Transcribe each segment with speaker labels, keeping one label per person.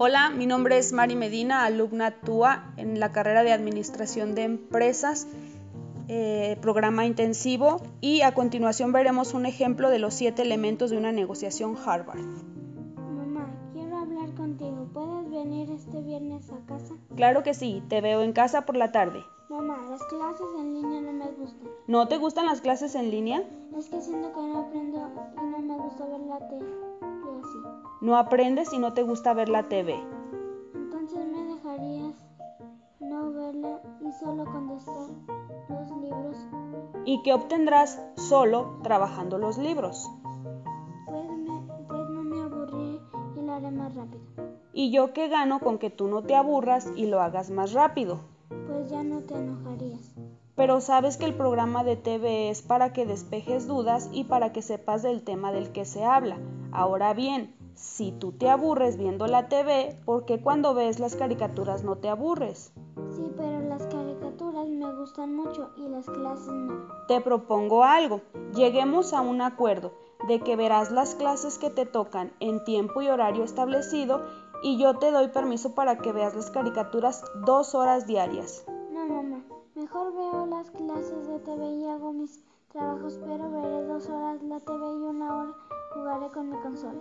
Speaker 1: Hola, mi nombre es Mari Medina, alumna TUA en la carrera de Administración de Empresas, eh, programa intensivo, y a continuación veremos un ejemplo de los siete elementos de una negociación Harvard.
Speaker 2: Mamá, quiero hablar contigo. ¿Puedes venir este viernes a casa?
Speaker 1: Claro que sí, te veo en casa por la tarde.
Speaker 2: Mamá, las clases en línea no me gustan.
Speaker 1: ¿No te gustan las clases en línea?
Speaker 2: Es que siento que no aprendo y no me gusta ver la tele así.
Speaker 1: No aprendes y no te gusta ver la TV.
Speaker 2: Entonces me dejarías no verla y solo contestar los libros.
Speaker 1: ¿Y qué obtendrás solo trabajando los libros?
Speaker 2: Pues, me, pues no me aburriré y lo haré más rápido.
Speaker 1: ¿Y yo qué gano con que tú no te aburras y lo hagas más rápido?
Speaker 2: Pues ya no te enojarías.
Speaker 1: Pero sabes que el programa de TV es para que despejes dudas y para que sepas del tema del que se habla. Ahora bien, si tú te aburres viendo la TV, ¿por qué cuando ves las caricaturas no te aburres?
Speaker 2: Sí, pero las caricaturas me gustan mucho y las clases no.
Speaker 1: Te propongo algo. Lleguemos a un acuerdo de que verás las clases que te tocan en tiempo y horario establecido y yo te doy permiso para que veas las caricaturas dos horas diarias.
Speaker 2: No, mamá. Mejor veo las clases de TV y hago mis trabajos, pero veré dos horas la TV y una hora jugaré con mi consola.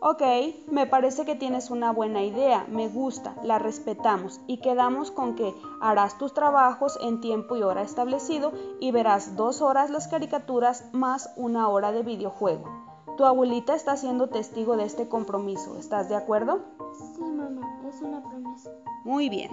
Speaker 1: Ok, me parece que tienes una buena idea, me gusta, la respetamos y quedamos con que harás tus trabajos en tiempo y hora establecido y verás dos horas las caricaturas más una hora de videojuego. Tu abuelita está siendo testigo de este compromiso, ¿estás de acuerdo?
Speaker 2: Sí, mamá, es una promesa.
Speaker 1: Muy bien.